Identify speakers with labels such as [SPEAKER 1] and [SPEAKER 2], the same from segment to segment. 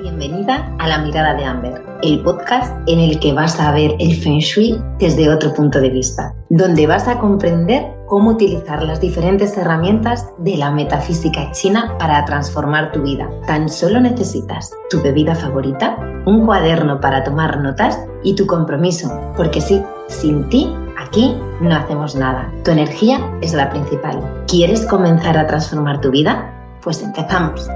[SPEAKER 1] Bienvenida a La Mirada de Amber, el podcast en el que vas a ver el Feng Shui desde otro punto de vista, donde vas a comprender cómo utilizar las diferentes herramientas de la metafísica china para transformar tu vida. Tan solo necesitas tu bebida favorita, un cuaderno para tomar notas y tu compromiso, porque sí, sin ti Aquí no hacemos nada. Tu energía es la principal. ¿Quieres comenzar a transformar tu vida? Pues empezamos.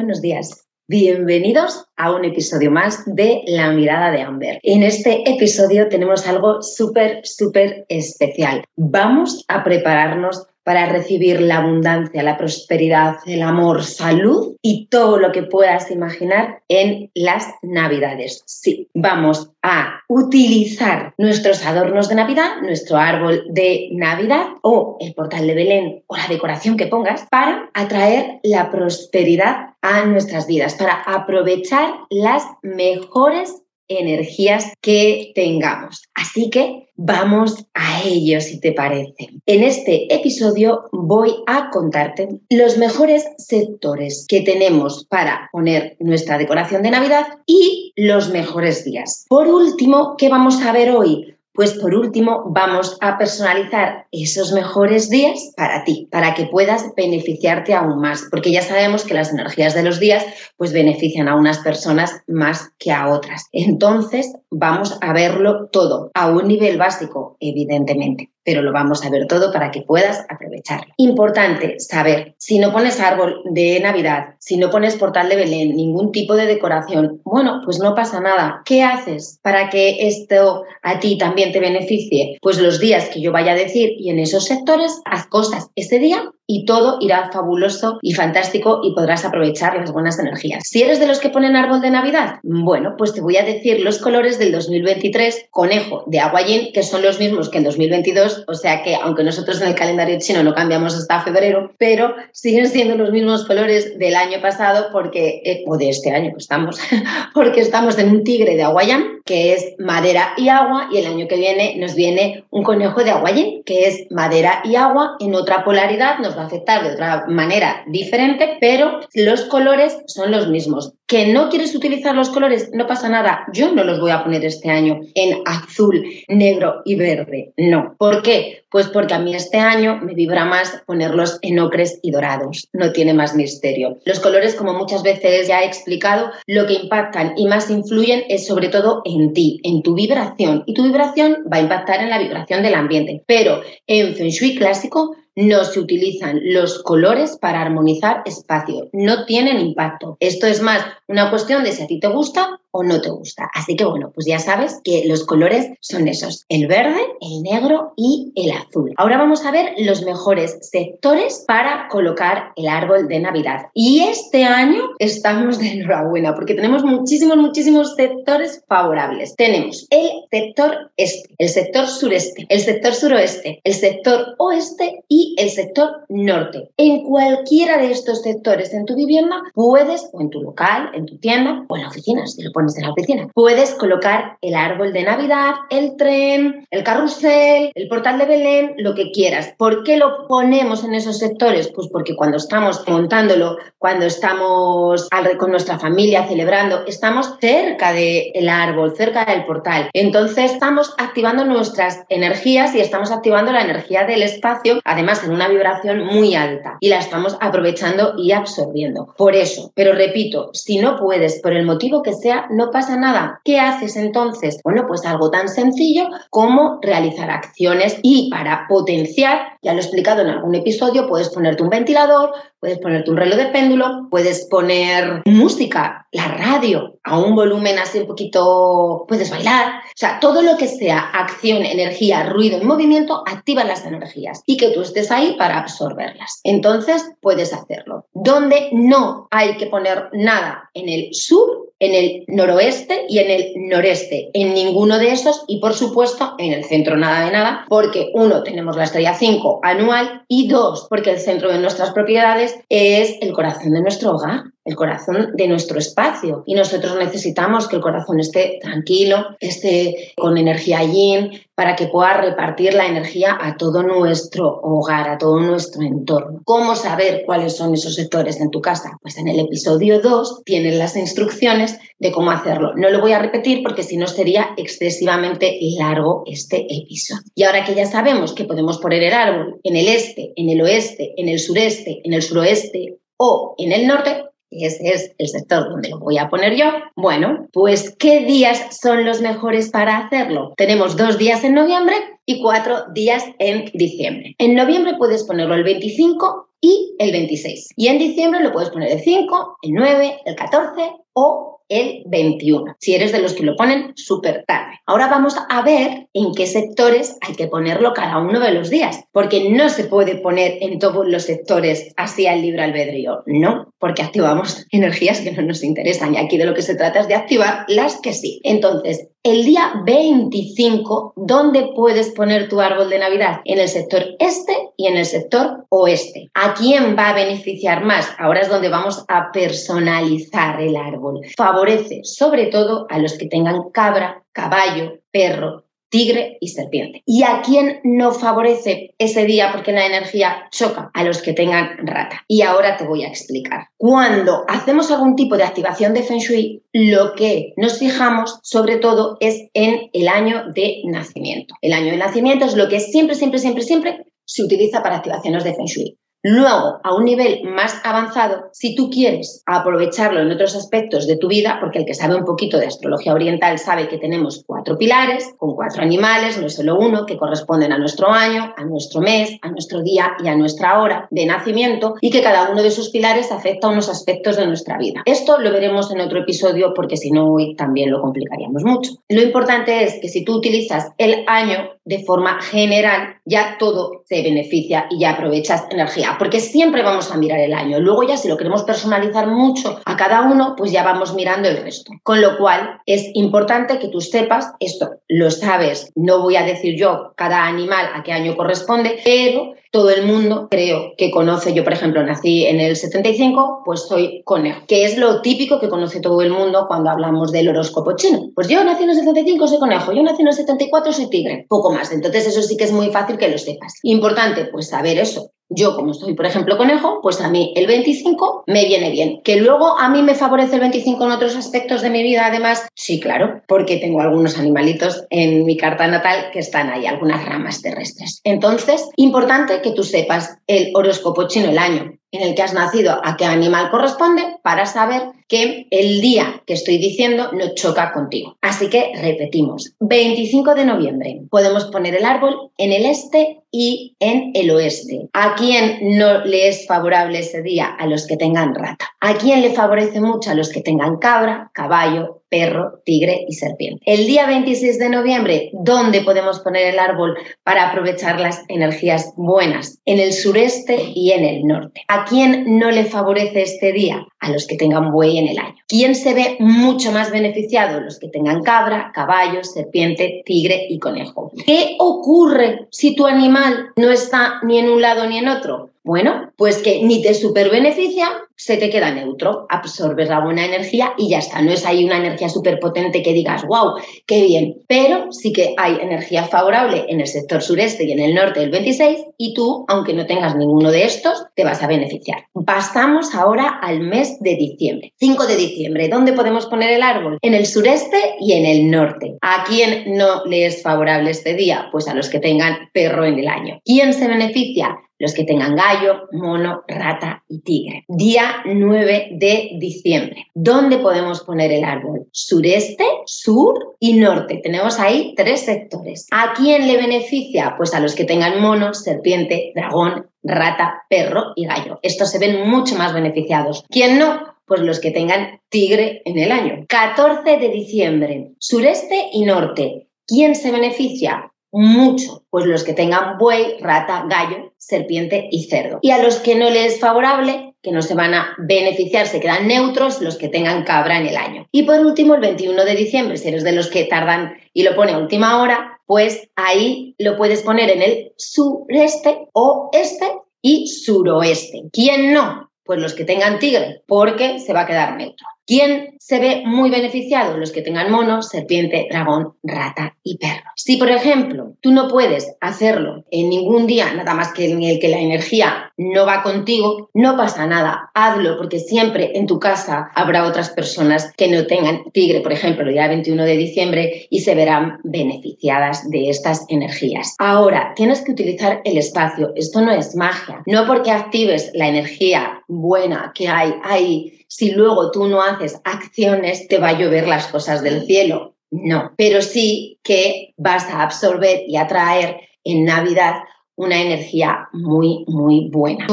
[SPEAKER 1] Buenos días. Bienvenidos a un episodio más de La mirada de Amber. En este episodio tenemos algo súper, súper especial. Vamos a prepararnos para recibir la abundancia, la prosperidad, el amor, salud y todo lo que puedas imaginar en las Navidades. Sí, vamos a utilizar nuestros adornos de Navidad, nuestro árbol de Navidad o el portal de Belén o la decoración que pongas para atraer la prosperidad a nuestras vidas, para aprovechar las mejores energías que tengamos. Así que vamos a ello, si te parece. En este episodio voy a contarte los mejores sectores que tenemos para poner nuestra decoración de Navidad y los mejores días. Por último, ¿qué vamos a ver hoy? Pues por último, vamos a personalizar esos mejores días para ti, para que puedas beneficiarte aún más, porque ya sabemos que las energías de los días pues benefician a unas personas más que a otras. Entonces, vamos a verlo todo a un nivel básico, evidentemente pero lo vamos a ver todo para que puedas aprovecharlo. Importante saber, si no pones árbol de Navidad, si no pones portal de Belén, ningún tipo de decoración, bueno, pues no pasa nada. ¿Qué haces para que esto a ti también te beneficie? Pues los días que yo vaya a decir y en esos sectores, haz cosas ese día y todo irá fabuloso y fantástico y podrás aprovechar las buenas energías. Si eres de los que ponen árbol de Navidad, bueno, pues te voy a decir los colores del 2023 conejo de agua yin, que son los mismos que en 2022, o sea que aunque nosotros en el calendario chino no cambiamos hasta febrero, pero siguen siendo los mismos colores del año pasado porque, eh, o de este año, estamos, porque estamos en un tigre de agua yin, que es madera y agua, y el año que viene nos viene un conejo de agua yin, que es madera y agua en otra polaridad, nos afectar de otra manera diferente, pero los colores son los mismos. ¿Que no quieres utilizar los colores? No pasa nada. Yo no los voy a poner este año en azul, negro y verde. No. ¿Por qué? Pues porque a mí este año me vibra más ponerlos en ocres y dorados. No tiene más misterio. Los colores, como muchas veces ya he explicado, lo que impactan y más influyen es sobre todo en ti, en tu vibración. Y tu vibración va a impactar en la vibración del ambiente. Pero en Feng Shui clásico no se utilizan los colores para armonizar espacio, no tienen impacto. Esto es más una cuestión de si a ti te gusta o no te gusta. Así que bueno, pues ya sabes que los colores son esos, el verde, el negro y el azul. Ahora vamos a ver los mejores sectores para colocar el árbol de Navidad. Y este año estamos de enhorabuena porque tenemos muchísimos, muchísimos sectores favorables. Tenemos el sector este, el sector sureste, el sector suroeste, el sector oeste y el sector norte. En cualquiera de estos sectores en tu vivienda puedes, o en tu local, en tu tienda o en la oficina, si lo pones en la oficina, puedes colocar el árbol de Navidad, el tren, el carrusel, el portal de Belén, lo que quieras. ¿Por qué lo ponemos en esos sectores? Pues porque cuando estamos montándolo, cuando estamos con nuestra familia celebrando, estamos cerca del árbol, cerca del portal. Entonces estamos activando nuestras energías y estamos activando la energía del espacio, además en una vibración muy alta y la estamos aprovechando y absorbiendo. Por eso, pero repito, si no puedes, por el motivo que sea, no pasa nada. ¿Qué haces entonces? Bueno, pues algo tan sencillo como realizar acciones y para potenciar, ya lo he explicado en algún episodio, puedes ponerte un ventilador, puedes ponerte un reloj de péndulo, puedes poner música, la radio a un volumen así un poquito, puedes bailar, o sea, todo lo que sea acción, energía, ruido y movimiento activa las energías y que tú estés ahí para absorberlas. Entonces puedes hacerlo. Donde no hay que poner nada en el sur en el noroeste y en el noreste, en ninguno de esos y por supuesto en el centro nada de nada, porque uno, tenemos la estrella 5 anual y dos, porque el centro de nuestras propiedades es el corazón de nuestro hogar. El corazón de nuestro espacio. Y nosotros necesitamos que el corazón esté tranquilo, esté con energía yin, para que pueda repartir la energía a todo nuestro hogar, a todo nuestro entorno. ¿Cómo saber cuáles son esos sectores en tu casa? Pues en el episodio 2 tienen las instrucciones de cómo hacerlo. No lo voy a repetir porque si no sería excesivamente largo este episodio. Y ahora que ya sabemos que podemos poner el árbol en el este, en el oeste, en el sureste, en el suroeste o en el norte, ese es el sector donde lo voy a poner yo. Bueno, pues ¿qué días son los mejores para hacerlo? Tenemos dos días en noviembre y cuatro días en diciembre. En noviembre puedes ponerlo el 25 y el 26. Y en diciembre lo puedes poner el 5, el 9, el 14 o el 21, si eres de los que lo ponen súper tarde. Ahora vamos a ver en qué sectores hay que ponerlo cada uno de los días, porque no se puede poner en todos los sectores así al libre albedrío, no, porque activamos energías que no nos interesan y aquí de lo que se trata es de activar las que sí. Entonces, el día 25, ¿dónde puedes poner tu árbol de Navidad? En el sector este y en el sector oeste. ¿A quién va a beneficiar más? Ahora es donde vamos a personalizar el árbol. Favorece sobre todo a los que tengan cabra, caballo, perro, tigre y serpiente. ¿Y a quién no favorece ese día porque la energía choca? A los que tengan rata. Y ahora te voy a explicar. Cuando hacemos algún tipo de activación de Feng Shui, lo que nos fijamos sobre todo es en el año de nacimiento. El año de nacimiento es lo que siempre, siempre, siempre, siempre se utiliza para activaciones de Feng Shui. Luego, a un nivel más avanzado, si tú quieres aprovecharlo en otros aspectos de tu vida, porque el que sabe un poquito de astrología oriental sabe que tenemos cuatro pilares, con cuatro animales, no solo uno, que corresponden a nuestro año, a nuestro mes, a nuestro día y a nuestra hora de nacimiento, y que cada uno de esos pilares afecta a unos aspectos de nuestra vida. Esto lo veremos en otro episodio porque si no hoy también lo complicaríamos mucho. Lo importante es que si tú utilizas el año de forma general, ya todo se beneficia y ya aprovechas energía, porque siempre vamos a mirar el año. Luego ya si lo queremos personalizar mucho a cada uno, pues ya vamos mirando el resto. Con lo cual es importante que tú sepas, esto lo sabes, no voy a decir yo cada animal a qué año corresponde, pero todo el mundo creo que conoce, yo por ejemplo nací en el 75, pues soy conejo, que es lo típico que conoce todo el mundo cuando hablamos del horóscopo chino. Pues yo nací en el 75, soy conejo, yo nací en el 74, soy tigre, poco más. Entonces eso sí que es muy fácil que lo sepas. Importante, pues saber eso, yo, como soy, por ejemplo, conejo, pues a mí el 25 me viene bien. Que luego a mí me favorece el 25 en otros aspectos de mi vida, además, sí, claro, porque tengo algunos animalitos en mi carta natal que están ahí, algunas ramas terrestres. Entonces, importante que tú sepas el horóscopo chino, el año en el que has nacido, a qué animal corresponde, para saber que el día que estoy diciendo no choca contigo. Así que repetimos, 25 de noviembre podemos poner el árbol en el este y en el oeste. ¿A quién no le es favorable ese día? A los que tengan rata. ¿A quién le favorece mucho? A los que tengan cabra, caballo, perro, tigre y serpiente. El día 26 de noviembre, ¿dónde podemos poner el árbol para aprovechar las energías buenas? En el sureste y en el norte. ¿A quién no le favorece este día? A los que tengan buey en el año. ¿Quién se ve mucho más beneficiado? Los que tengan cabra, caballo, serpiente, tigre y conejo. ¿Qué ocurre si tu animal no está ni en un lado ni en otro? Bueno, pues que ni te super beneficia, se te queda neutro, absorbes la buena energía y ya está. No es ahí una energía súper potente que digas, wow, qué bien. Pero sí que hay energía favorable en el sector sureste y en el norte del 26 y tú, aunque no tengas ninguno de estos, te vas a beneficiar. Pasamos ahora al mes de diciembre. 5 de diciembre, ¿dónde podemos poner el árbol? En el sureste y en el norte. ¿A quién no le es favorable este día? Pues a los que tengan perro en el año. ¿Quién se beneficia? los que tengan gallo, mono, rata y tigre. Día 9 de diciembre. ¿Dónde podemos poner el árbol? Sureste, sur y norte. Tenemos ahí tres sectores. ¿A quién le beneficia? Pues a los que tengan mono, serpiente, dragón, rata, perro y gallo. Estos se ven mucho más beneficiados. ¿Quién no? Pues los que tengan tigre en el año. 14 de diciembre, sureste y norte. ¿Quién se beneficia? mucho, pues los que tengan buey, rata, gallo, serpiente y cerdo. Y a los que no les es favorable, que no se van a beneficiar, se quedan neutros los que tengan cabra en el año. Y por último, el 21 de diciembre, si eres de los que tardan y lo pone a última hora, pues ahí lo puedes poner en el sureste o este y suroeste. ¿Quién no? Pues los que tengan tigre, porque se va a quedar neutro. ¿Quién se ve muy beneficiado? Los que tengan mono, serpiente, dragón, rata y perro. Si, por ejemplo, tú no puedes hacerlo en ningún día, nada más que en el que la energía no va contigo, no pasa nada. Hazlo porque siempre en tu casa habrá otras personas que no tengan tigre, por ejemplo, el día 21 de diciembre y se verán beneficiadas de estas energías. Ahora, tienes que utilizar el espacio. Esto no es magia. No porque actives la energía buena que hay ahí si luego tú no haces acciones, te va a llover las cosas del cielo. No, pero sí que vas a absorber y atraer en Navidad una energía muy, muy buena.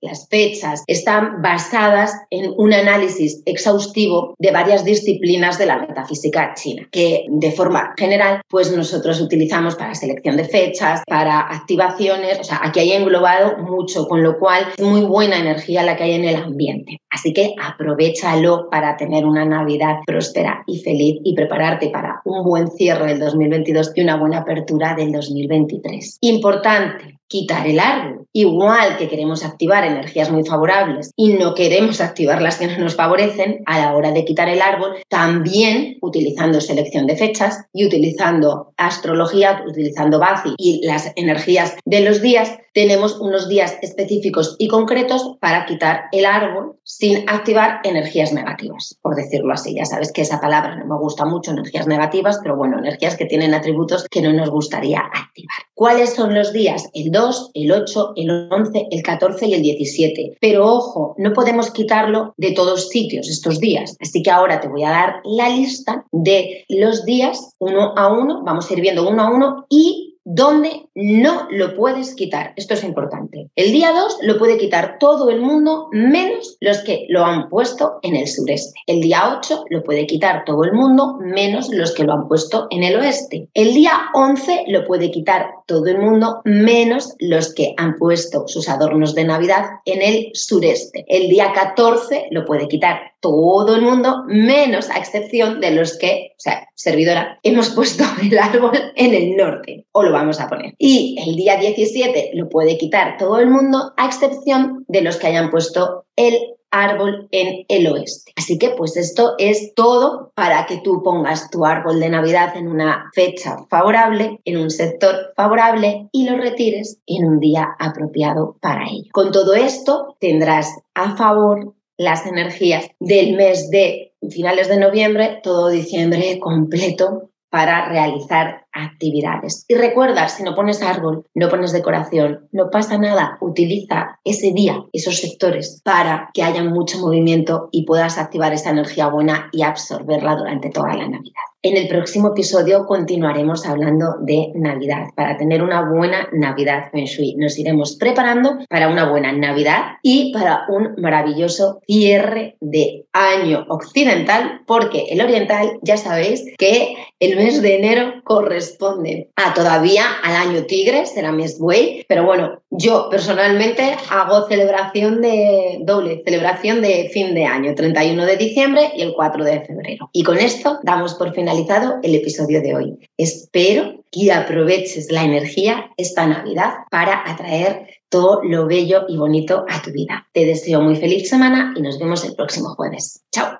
[SPEAKER 1] Las fechas están basadas en un análisis exhaustivo de varias disciplinas de la metafísica china, que de forma general, pues nosotros utilizamos para selección de fechas, para activaciones, o sea, aquí hay englobado mucho, con lo cual es muy buena energía la que hay en el ambiente. Así que aprovechalo para tener una Navidad próspera y feliz y prepararte para un buen cierre del 2022 y una buena apertura del 2023. Importante, quitar el árbol. Igual que queremos activar energías muy favorables y no queremos activar las que no nos favorecen, a la hora de quitar el árbol, también utilizando selección de fechas y utilizando astrología, utilizando Bazi y las energías de los días, tenemos unos días específicos y concretos para quitar el árbol sin activar energías negativas, por decirlo así. Ya sabes que esa palabra no me gusta mucho, energías negativas, pero bueno, energías que tienen atributos que no nos gustaría activar. ¿Cuáles son los días? El 2, el 8, el 11, el 14 y el 17. Pero ojo, no podemos quitarlo de todos sitios estos días. Así que ahora te voy a dar la lista de los días uno a uno, vamos a ir viendo uno a uno y donde no lo puedes quitar. Esto es importante. El día 2 lo puede quitar todo el mundo menos los que lo han puesto en el sureste. El día 8 lo puede quitar todo el mundo menos los que lo han puesto en el oeste. El día 11 lo puede quitar todo el mundo menos los que han puesto sus adornos de Navidad en el sureste. El día 14 lo puede quitar todo el mundo, menos a excepción de los que, o sea, servidora, hemos puesto el árbol en el norte, o lo vamos a poner. Y el día 17 lo puede quitar todo el mundo, a excepción de los que hayan puesto el árbol en el oeste. Así que pues esto es todo para que tú pongas tu árbol de Navidad en una fecha favorable, en un sector favorable y lo retires en un día apropiado para ello. Con todo esto tendrás a favor las energías del mes de finales de noviembre, todo diciembre completo para realizar actividades. Y recuerda, si no pones árbol, no pones decoración, no pasa nada, utiliza ese día, esos sectores, para que haya mucho movimiento y puedas activar esa energía buena y absorberla durante toda la Navidad. En el próximo episodio continuaremos hablando de Navidad. Para tener una buena Navidad Feng Shui, nos iremos preparando para una buena Navidad y para un maravilloso cierre de año occidental, porque el oriental ya sabéis que el mes de enero corresponde a todavía al año tigre, será mes buey, pero bueno, yo personalmente hago celebración de doble, celebración de fin de año, 31 de diciembre y el 4 de febrero. Y con esto damos por finalizado el episodio de hoy. Espero que aproveches la energía esta Navidad para atraer todo lo bello y bonito a tu vida. Te deseo muy feliz semana y nos vemos el próximo jueves. Chao.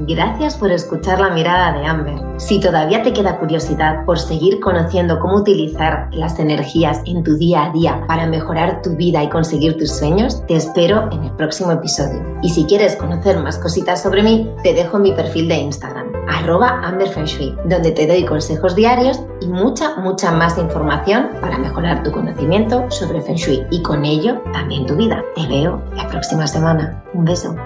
[SPEAKER 1] Gracias por escuchar la mirada de Amber. Si todavía te queda curiosidad por seguir conociendo cómo utilizar las energías en tu día a día para mejorar tu vida y conseguir tus sueños, te espero en el próximo episodio. Y si quieres conocer más cositas sobre mí, te dejo mi perfil de Instagram, arroba amberfenshui, donde te doy consejos diarios y mucha, mucha más información para mejorar tu conocimiento sobre Feng Shui y con ello también tu vida. Te veo la próxima semana. Un beso.